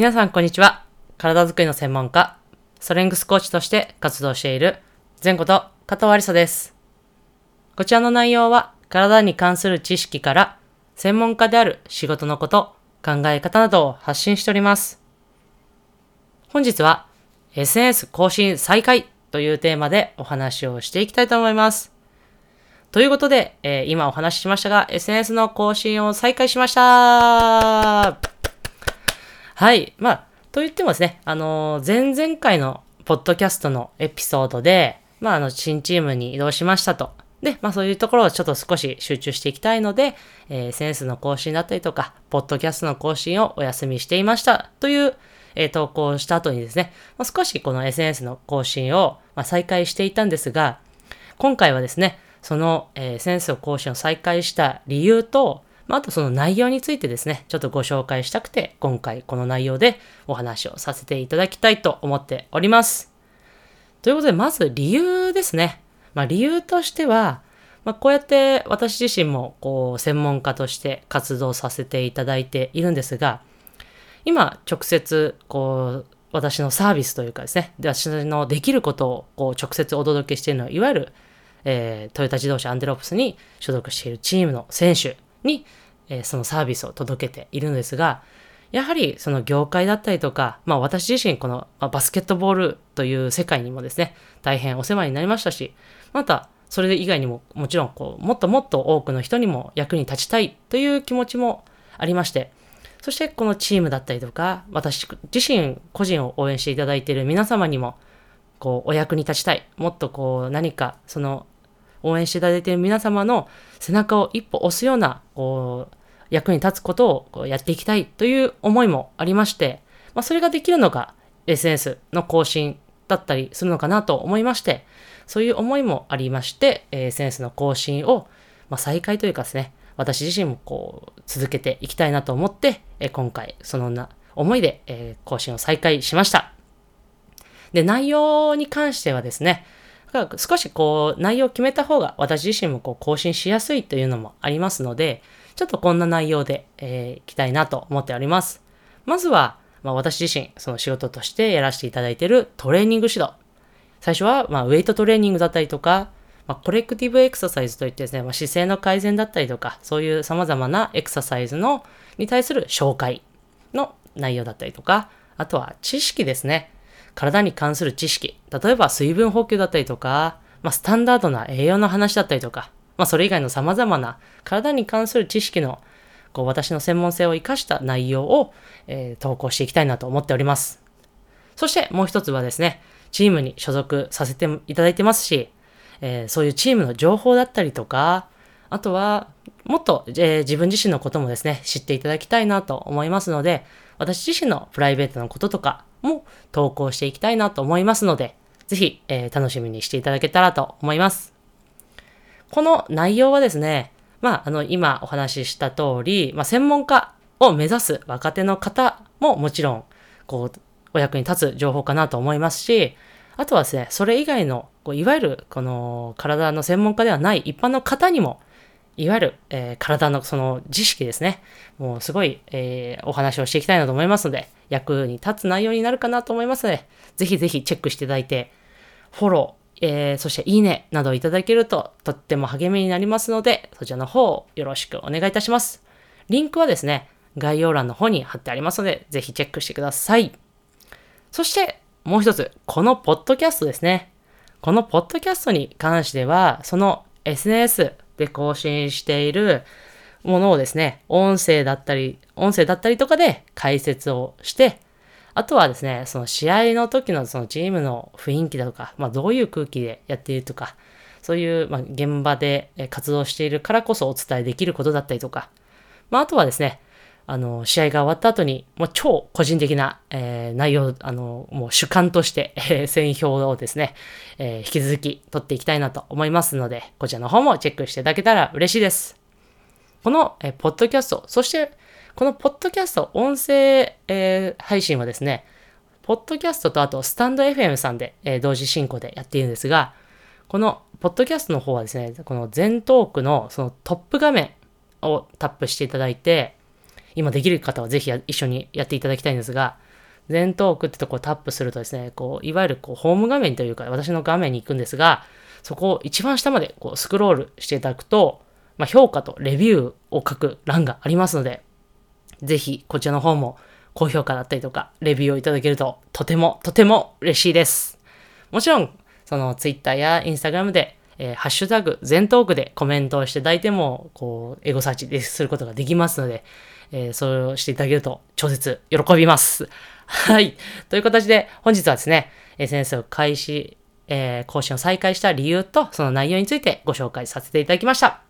皆さん、こんにちは。体づくりの専門家、ストレングスコーチとして活動している、前こと加藤ありさです。こちらの内容は、体に関する知識から、専門家である仕事のこと、考え方などを発信しております。本日は、SNS 更新再開というテーマでお話をしていきたいと思います。ということで、えー今お話ししましたが、SNS の更新を再開しましたはい。まあ、と言ってもですね、あのー前々回のポッドキャストのエピソードで、まあ、あの、新チームに移動しましたと。で、まあ、そういうところをちょっと少し集中していきたいので、えー SNS の更新だったりとか、ポッドキャストの更新をお休みしていましたという、えー投稿をした後にですね、まあ、少しこの SNS の更新を、まあ、再開していたんですが、今回はですね、その、えー、センスを更新を再開した理由と、まあ、あとその内容についてですね、ちょっとご紹介したくて、今回この内容でお話をさせていただきたいと思っております。ということで、まず理由ですね。まあ、理由としては、まあ、こうやって私自身もこう専門家として活動させていただいているんですが、今直接こう私のサービスというかですね、私のできることをこう直接お届けしているのは、いわゆる、えートヨタ自動車アンテロプスに所属しているチームの選手に、えそのサービスを届けているんですが、やはりその業界だったりとか、まあ私自身この、まバスケットボールという世界にもですね、大変お世話になりましたし、またそれ以外にももちろんこう、もっともっと多くの人にも役に立ちたいという気持ちもありまして、そしてこのチームだったりとか、私自身個人を応援していただいている皆様にも、こう、お役に立ちたい。もっとこう、何か、その、応援していただいている皆様の背中を一歩押すような、こう、役に立つことをやっていきたいという思いもありまして、まあ、それができるのが SNS の更新だったりするのかなと思いまして、そういう思いもありまして、SNS の更新を、まあ、再開というかですね、私自身もこう、続けていきたいなと思って、え今回、そのな、思いで、え更新を再開しました。で、内容に関してはですね、だから少しこう、内容を決めた方が私自身もこう更新しやすいというのもありますので、ちょっとこんな内容で、えーいきたいなと思っております。まずは、まあ、私自身、その仕事としてやらせていただいているトレーニング指導。最初は、まあ、ウェイトトレーニングだったりとか、まあ、コレクティブエクササイズといってですね、まあ、姿勢の改善だったりとか、そういう様々なエクササイズの、に対する紹介の内容だったりとか、あとは知識ですね。体に関する知識。例えば水分補給だったりとか、まあ、スタンダードな栄養の話だったりとか、まあ、それ以外の様々な体に関する知識の、こう、私の専門性を生かした内容を、えー投稿していきたいなと思っております。そしてもう一つはですね、チームに所属させていただいてますし、えーそういうチームの情報だったりとか、あとは、もっと、えー自分自身のこともですね、知っていただきたいなと思いますので、私自身のプライベートのこととかも投稿していきたいなと思いますので、ぜひ、えー楽しみにしていただけたらと思います。この内容はですね、まあ、あの、今お話しした通り、まあ、専門家を目指す若手の方ももちろん、こう、お役に立つ情報かなと思いますし、あとはですね、それ以外の、こういわゆる、この、体の専門家ではない一般の方にも、いわゆる、えー体のその知識ですね。もうすごい、えーお話をしていきたいなと思いますので、役に立つ内容になるかなと思いますので、ぜひぜひチェックしていただいて、フォロー、えーそしていいねなどいただけるととっても励みになりますので、そちらの方をよろしくお願いいたします。リンクはですね、概要欄の方に貼ってありますので、ぜひチェックしてください。そして、もう一つ、このポッドキャストですね。このポッドキャストに関しては、その SNS で更新しているものをですね、音声だったり、音声だったりとかで解説をして、あとはですね、その試合の時のそのチームの雰囲気だとか、まあどういう空気でやっているとか、そういう、ま、現場で活動しているからこそお伝えできることだったりとか、まああとはですね、あの、試合が終わった後に、もう超個人的な、えー内容、あの、もう主観として、えー選票をですね、えー引き続き取っていきたいなと思いますので、こちらの方もチェックしていただけたら嬉しいです。この、えーポッドキャスト、そして、このポッドキャスト、音声、えー配信はですね、ポッドキャストとあとスタンド FM さんで、えー同時進行でやっているんですが、このポッドキャストの方はですね、この全トークのそのトップ画面をタップしていただいて、今できる方はぜひ一緒にやっていただきたいんですが、全トークってとこをタップするとですね、こう、いわゆるこうホーム画面というか、私の画面に行くんですが、そこを一番下までこうスクロールしていただくと、まあ、評価とレビューを書く欄がありますので、ぜひこちらの方も高評価だったりとか、レビューをいただけるととてもとても嬉しいです。もちろん、その Twitter や Instagram で、えー、ハッシュタグ、全トークでコメントをしていただいても、こう、エゴサーチですることができますので、えー、それをしていただけると超絶喜びます。はい。という形で、本日はですね、SNS を開始、えー、更新を再開した理由と、その内容についてご紹介させていただきました。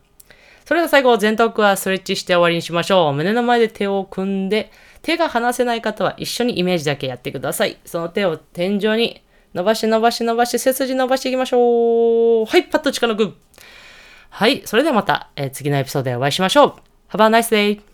それでは最後、全トークはストレッチして終わりにしましょう。胸の前で手を組んで、手が離せない方は一緒にイメージだけやってください。その手を天井に伸ばし伸ばし伸ばし、背筋伸ばしていきましょう。はい、パッと力抜く。はい、それではまた、えー、次のエピソードでお会いしましょう。Have a nice day!